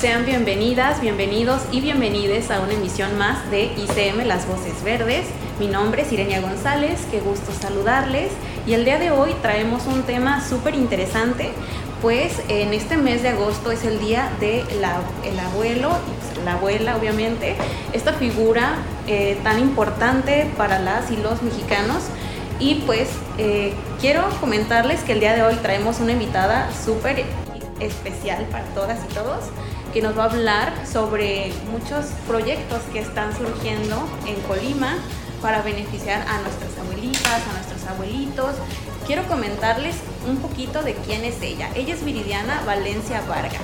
Sean bienvenidas, bienvenidos y bienvenides a una emisión más de ICM Las Voces Verdes. Mi nombre es Irenia González, qué gusto saludarles y el día de hoy traemos un tema súper interesante, pues en este mes de agosto es el día del el abuelo, la abuela obviamente, esta figura eh, tan importante para las y los mexicanos. Y pues eh, quiero comentarles que el día de hoy traemos una invitada súper especial para todas y todos que nos va a hablar sobre muchos proyectos que están surgiendo en Colima para beneficiar a nuestras abuelitas, a nuestros abuelitos. Quiero comentarles un poquito de quién es ella. Ella es Viridiana Valencia Vargas.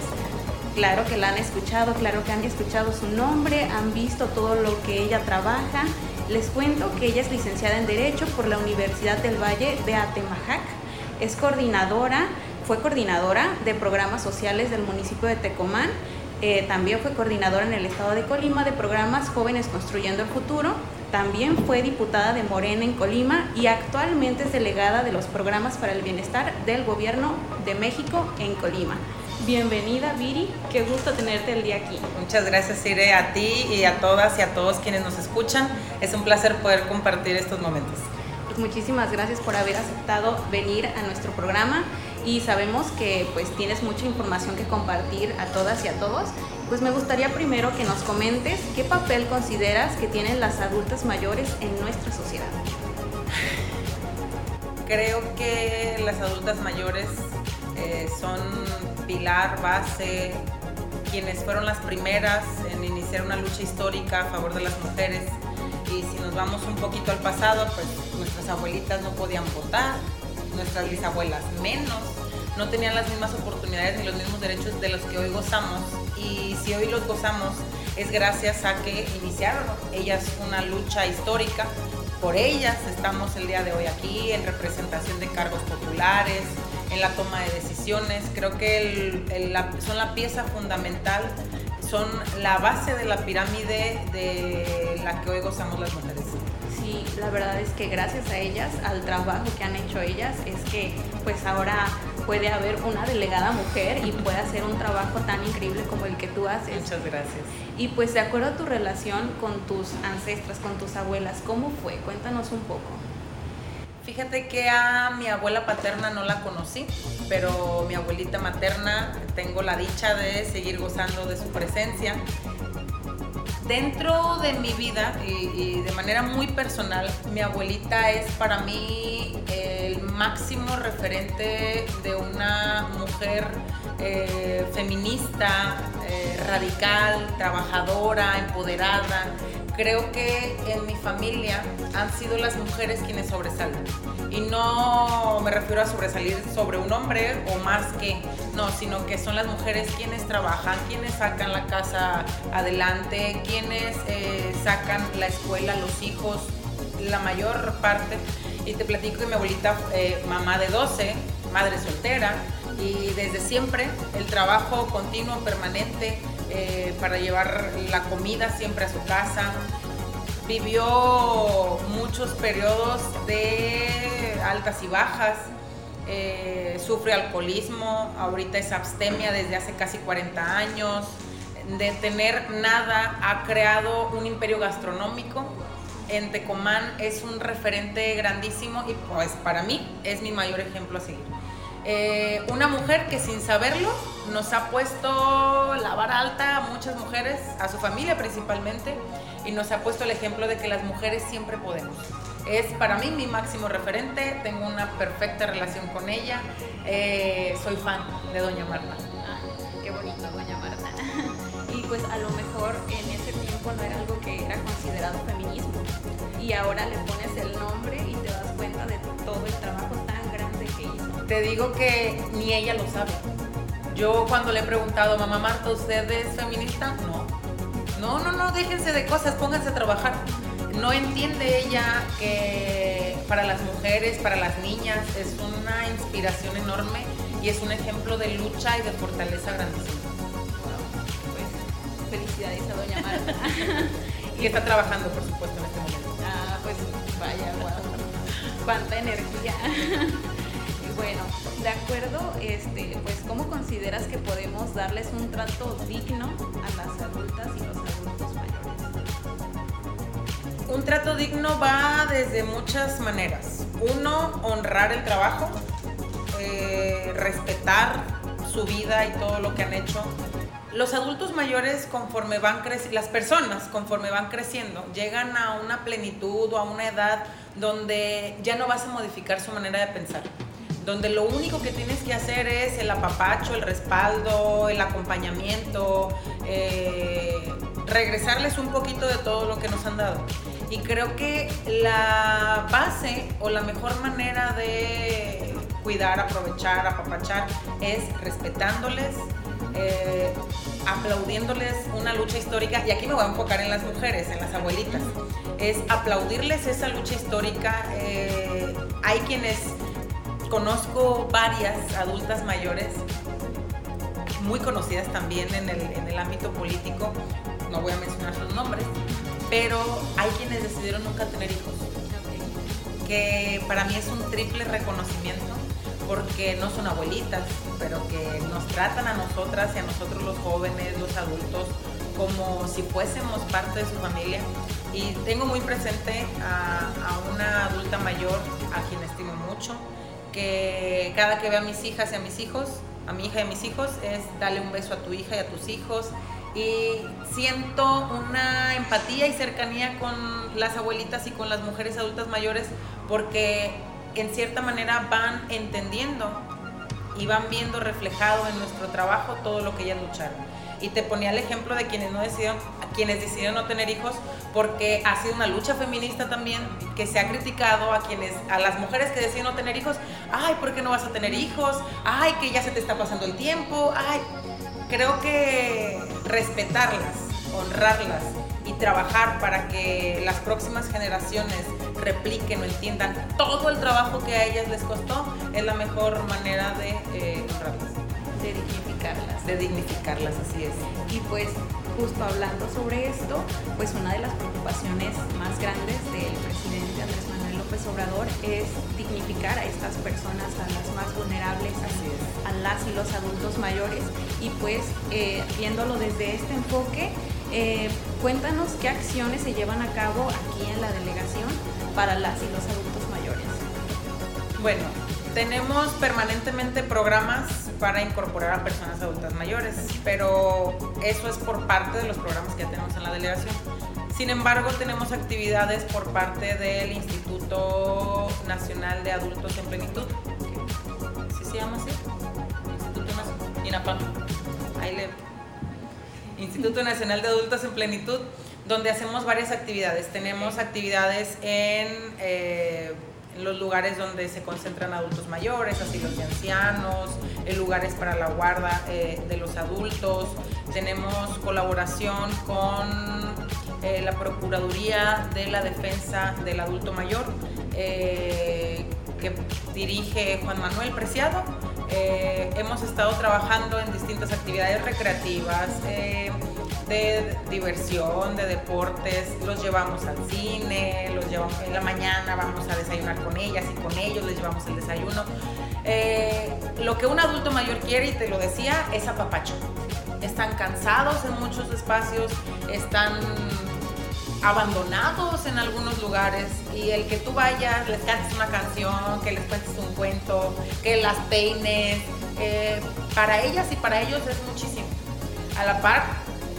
Claro que la han escuchado, claro que han escuchado su nombre, han visto todo lo que ella trabaja. Les cuento que ella es licenciada en Derecho por la Universidad del Valle de Atemajac. Es coordinadora, fue coordinadora de programas sociales del municipio de Tecomán eh, también fue coordinadora en el estado de Colima de programas Jóvenes Construyendo el Futuro. También fue diputada de Morena en Colima y actualmente es delegada de los programas para el bienestar del Gobierno de México en Colima. Bienvenida Viri, qué gusto tenerte el día aquí. Muchas gracias Ire, a ti y a todas y a todos quienes nos escuchan. Es un placer poder compartir estos momentos. Pues muchísimas gracias por haber aceptado venir a nuestro programa y sabemos que pues tienes mucha información que compartir a todas y a todos. Pues me gustaría primero que nos comentes qué papel consideras que tienen las adultas mayores en nuestra sociedad. Creo que las adultas mayores eh, son pilar, base, quienes fueron las primeras en iniciar una lucha histórica a favor de las mujeres. Y si nos vamos un poquito al pasado, pues nuestras abuelitas no podían votar, nuestras bisabuelas menos, no tenían las mismas oportunidades ni los mismos derechos de los que hoy gozamos. Y si hoy los gozamos es gracias a que iniciaron ellas una lucha histórica. Por ellas estamos el día de hoy aquí en representación de cargos populares, en la toma de decisiones. Creo que son la pieza fundamental, son la base de la pirámide de la que hoy gozamos las mujeres sí, la verdad es que gracias a ellas, al trabajo que han hecho ellas, es que pues ahora puede haber una delegada mujer y puede hacer un trabajo tan increíble como el que tú haces. Muchas gracias. Y pues de acuerdo a tu relación con tus ancestras, con tus abuelas, ¿cómo fue? Cuéntanos un poco. Fíjate que a mi abuela paterna no la conocí, pero mi abuelita materna tengo la dicha de seguir gozando de su presencia dentro de mi vida y, de manera muy personal, mi abuelita es para mí el máximo referente de una mujer eh, feminista, eh, radical, trabajadora, empoderada, creo que en mi familia han sido las mujeres quienes sobresalen. Y no me refiero a sobresalir sobre un hombre o más que, no, sino que son las mujeres quienes trabajan, quienes sacan la casa adelante, quienes eh, sacan la escuela, los hijos, la mayor parte. Y te platico que mi abuelita, eh, mamá de 12, madre soltera, y desde siempre el trabajo continuo, permanente, eh, para llevar la comida siempre a su casa. Vivió muchos periodos de altas y bajas, eh, sufre alcoholismo, ahorita es abstemia desde hace casi 40 años, de tener nada ha creado un imperio gastronómico. En Tecomán es un referente grandísimo y pues para mí es mi mayor ejemplo a seguir. Eh, una mujer que sin saberlo nos ha puesto la vara alta a muchas mujeres, a su familia principalmente, y nos ha puesto el ejemplo de que las mujeres siempre podemos. Es para mí mi máximo referente, tengo una perfecta relación con ella, eh, soy fan de Doña Marta. Ah, qué bonito, Doña Marta. pues a lo mejor en ese tiempo no era algo que era considerado feminismo. Y ahora le pones el nombre y Te digo que ni ella lo sabe. Yo cuando le he preguntado, mamá Marta, ¿usted es feminista? No. No, no, no, déjense de cosas, pónganse a trabajar. No entiende ella que para las mujeres, para las niñas, es una inspiración enorme y es un ejemplo de lucha y de fortaleza grandísima. Pues felicidades a doña Marta. y está trabajando, por supuesto, en este momento. Ah, pues vaya, wow. Cuánta energía. Bueno, de acuerdo, este, pues ¿cómo consideras que podemos darles un trato digno a las adultas y los adultos mayores? Un trato digno va desde muchas maneras. Uno, honrar el trabajo, eh, respetar su vida y todo lo que han hecho. Los adultos mayores conforme van creciendo, las personas conforme van creciendo, llegan a una plenitud o a una edad donde ya no vas a modificar su manera de pensar donde lo único que tienes que hacer es el apapacho, el respaldo, el acompañamiento, eh, regresarles un poquito de todo lo que nos han dado. Y creo que la base o la mejor manera de cuidar, aprovechar, apapachar es respetándoles, eh, aplaudiéndoles una lucha histórica, y aquí me voy a enfocar en las mujeres, en las abuelitas, es aplaudirles esa lucha histórica. Eh, hay quienes conozco varias adultas mayores, muy conocidas también en el, ámbito político, no voy a mencionar sus nombres, pero hay quienes decidieron nunca tener hijos, que para mí es un triple reconocimiento porque no son abuelitas, pero que nos tratan a nosotras y a nosotros los jóvenes, los adultos, como si fuésemos parte de su familia. Y tengo muy presente a, a una adulta mayor a quien estimo mucho, que cada que veo a mis hijas y a mis hijos, a mi hija y a mis hijos, es darle un beso a tu hija y a tus hijos. Y siento una empatía y cercanía con las abuelitas y con las mujeres adultas mayores porque en cierta manera van entendiendo y van viendo reflejado en nuestro trabajo todo lo que ellas lucharon. Y te ponía el ejemplo de quienes no decidieron, quienes decidieron no tener hijos, porque ha sido una lucha feminista también que se ha criticado a quienes, a las mujeres que deciden no tener hijos, ay, ¿por qué no vas a tener hijos? Ay, que ya se te está pasando el tiempo, ay, creo que respetarlas, honrarlas y trabajar para que las próximas generaciones repliquen o entiendan todo el trabajo que a ellas les costó es la mejor manera de eh, honrarlas. De de dignificarlas, así es. Y pues justo hablando sobre esto, pues una de las preocupaciones más grandes del presidente Andrés Manuel López Obrador es dignificar a estas personas, a las más vulnerables, a, las y los adultos mayores. Y pues eh, viéndolo desde este enfoque, eh, cuéntanos qué acciones se llevan a cabo aquí en la delegación para las y los adultos mayores. Bueno, tenemos permanentemente programas para incorporar a personas adultas mayores, pero eso es por parte de los programas que ya tenemos en la delegación. Sin embargo, tenemos actividades por parte del Instituto Nacional de Adultos en Plenitud. ¿Sí se llama así? Instituto Nacional. Ahí le... Instituto Nacional de Adultos en Plenitud, donde hacemos varias actividades. Tenemos actividades en... Eh, los lugares donde se concentran adultos mayores, asilos de ancianos, lugares para la guarda eh, de los adultos. Tenemos colaboración con eh, la Procuraduría de la Defensa del Adulto Mayor, que dirige Juan Manuel Preciado. hemos estado trabajando en distintas actividades recreativas de diversión, de deportes, los llevamos al cine, los llevamos en la mañana, vamos a desayunar con ellas y con ellos les llevamos el desayuno. Eh, lo que un adulto mayor quiere, y te lo decía, es apapacho. Están cansados en muchos espacios, están abandonados en algunos lugares y el que tú vayas, les cantes una canción, que les cuentes un cuento, que las peines, eh, para ellas y para ellos es muchísimo. A la par,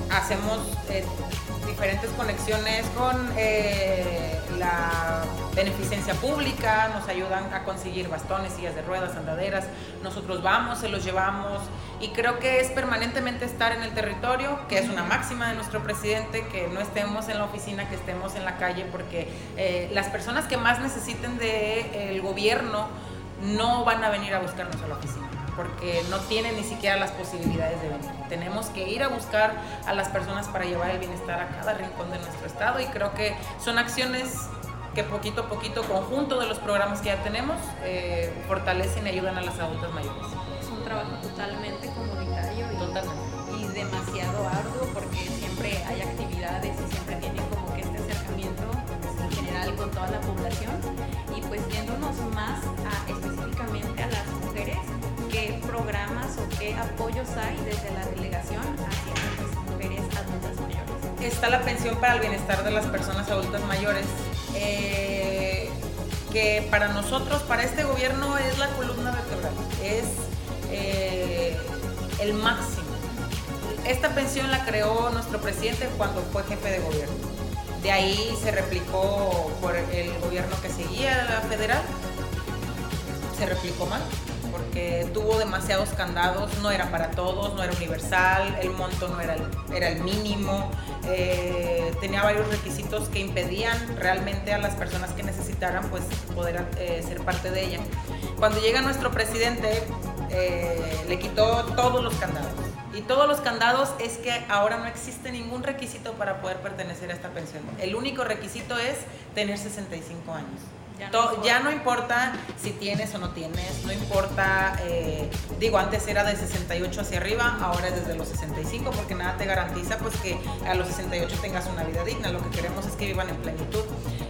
hacemos eh, diferentes conexiones con eh, la beneficencia pública, nos ayudan a conseguir bastones, sillas de ruedas, andaderas. Nosotros vamos, se los llevamos y creo que es permanentemente estar en el territorio, que es una máxima de nuestro presidente, que no estemos en la oficina, que estemos en la calle, porque eh, las personas que más necesiten del gobierno no van a venir a buscarnos a la oficina porque no tienen ni siquiera las posibilidades de venir. Tenemos que ir a buscar a las personas para llevar el bienestar a cada rincón de nuestro estado y creo que son acciones que poquito a poquito, conjunto de los programas que ya tenemos, eh, fortalecen y ayudan a las adultas mayores. Es un trabajo totalmente comunitario y, y demasiado arduo porque siempre hay actividades y siempre tienen como que este acercamiento en general con toda la población y pues yéndonos más a, específicamente a las mujeres, programas o qué apoyos hay desde la delegación hacia las mujeres adultas mayores. Está la pensión para el bienestar de las personas adultas mayores, eh, que para nosotros, para este gobierno es la columna vertebral, es eh, el máximo. Esta pensión la creó nuestro presidente cuando fue jefe de gobierno. De ahí se replicó por el gobierno que seguía la federal. Se replicó mal porque tuvo demasiados candados, no era para todos, no era universal, el monto no era el, era el mínimo, eh, tenía varios requisitos que impedían realmente a las personas que necesitaran pues poder eh, ser parte de ella. Cuando llega nuestro presidente eh, le quitó todos los candados. Y todos los candados es que ahora no existe ningún requisito para poder pertenecer a esta pensión. El único requisito es tener 65 años. Ya no, importa si tienes o no tienes, no importa, eh, digo, antes era de 68 hacia arriba, ahora es desde los 65, porque nada te garantiza pues que a los 68 tengas una vida digna, lo que queremos es que vivan en plenitud.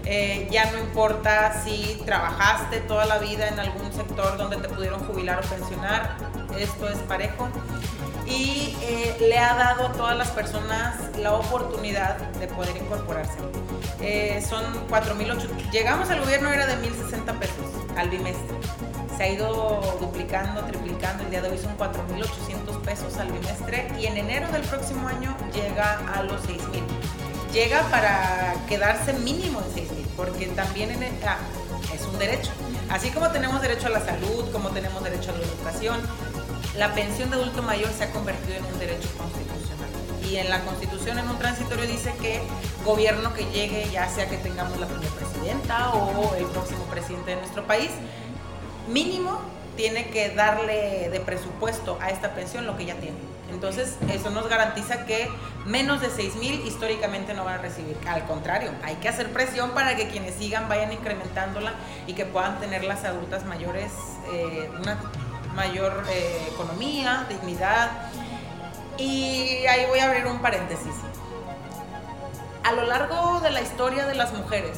Eh, ya no importa si trabajaste toda la vida en algún sector donde te pudieron jubilar o pensionar, esto es parejo y eh, le ha dado a todas las personas la oportunidad de poder incorporarse. Eh, son 4.800, llegamos al gobierno era de 1.060 pesos al bimestre. Se ha ido duplicando, triplicando, el día de hoy son 4.800 pesos al bimestre y en enero del próximo año llega a los 6.000. Llega para quedarse mínimo en 6.000, porque también ah, es un derecho. Así como tenemos derecho a la salud, como tenemos derecho a la educación, la pensión de adulto mayor se ha convertido en un derecho constitucional. Y en la constitución, en un transitorio, dice que gobierno que llegue, ya sea que tengamos la primera presidenta o el próximo presidente de nuestro país, mínimo tiene que darle de presupuesto a esta pensión lo que ya tiene. Entonces, eso nos garantiza que menos de 6 mil históricamente no van a recibir. Al contrario, hay que hacer presión para que quienes sigan vayan incrementándola y que puedan tener las adultas mayores eh, una mayor eh, economía, dignidad. Y ahí voy a abrir un paréntesis. A lo largo de la historia de las mujeres,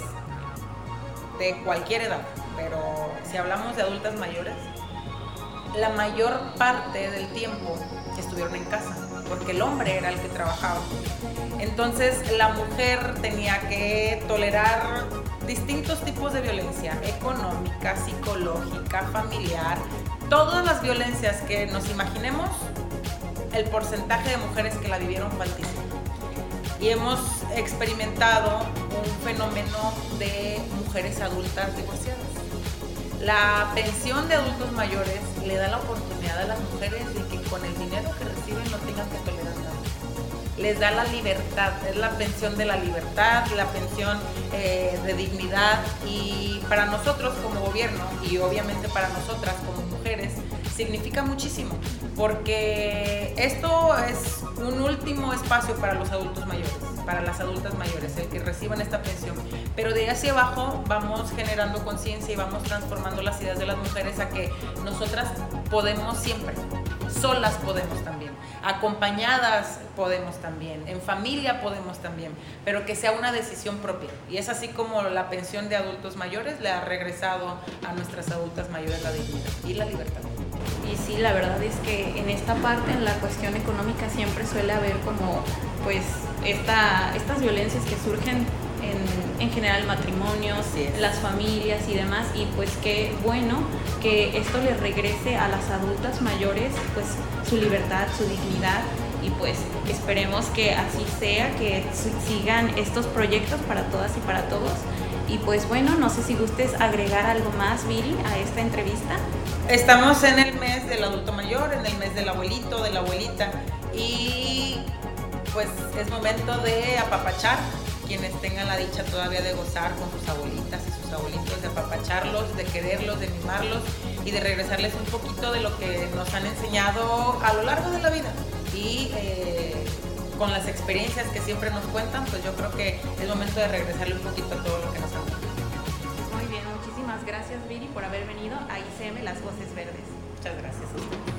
de cualquier edad, pero si hablamos de adultas mayores, la mayor parte del tiempo estuvieron en casa, porque el hombre era el que trabajaba. Entonces la mujer tenía que tolerar distintos tipos de violencia, económica, psicológica, familiar, todas las violencias que nos imaginemos, el porcentaje de mujeres que la vivieron fue altísimo. Y hemos experimentado un fenómeno de mujeres adultas divorciadas. La pensión de adultos mayores le da la oportunidad a las mujeres de que con el dinero que reciben no tengan que tolerar nada. Les da la libertad, es la pensión de la libertad, la pensión eh, de dignidad y para nosotros como gobierno y obviamente para nosotras como mujeres significa muchísimo, porque esto es un último espacio para los adultos mayores, para las adultas mayores, el que reciban esta pensión. Pero de hacia abajo vamos generando conciencia y vamos transformando las ideas de las mujeres a que nosotras podemos siempre, solas podemos también, acompañadas podemos también, en familia podemos también, pero que sea una decisión propia. Y es así como la pensión de adultos mayores le ha regresado a nuestras adultas mayores la dignidad y la libertad. Sí, la verdad es que en esta parte, en la cuestión económica, siempre suele haber como, pues, esta, estas violencias que surgen en, en general matrimonios, las familias y demás. Y pues qué bueno que esto le regrese a las adultas mayores, pues, su libertad, su dignidad. Y pues esperemos que así sea, que sigan estos proyectos para todas y para todos Y pues bueno, no sé si gustes agregar algo más, Viri, a esta entrevista. Estamos en el mes del adulto mayor, en el mes del abuelito, de la abuelita. Y pues es momento de apapachar quienes tengan la dicha todavía de gozar con sus abuelitas y sus abuelitos, de apapacharlos, de quererlos, de mimarlos y de regresarles un poquito de lo que nos han enseñado a lo largo de la vida. Y eh, con las experiencias que siempre nos cuentan, pues yo creo que es momento de regresarle un poquito a todo lo que nos han. Muy bien, muchísimas gracias Viri por haber venido a ICM Las Voces Verdes. Muchas gracias.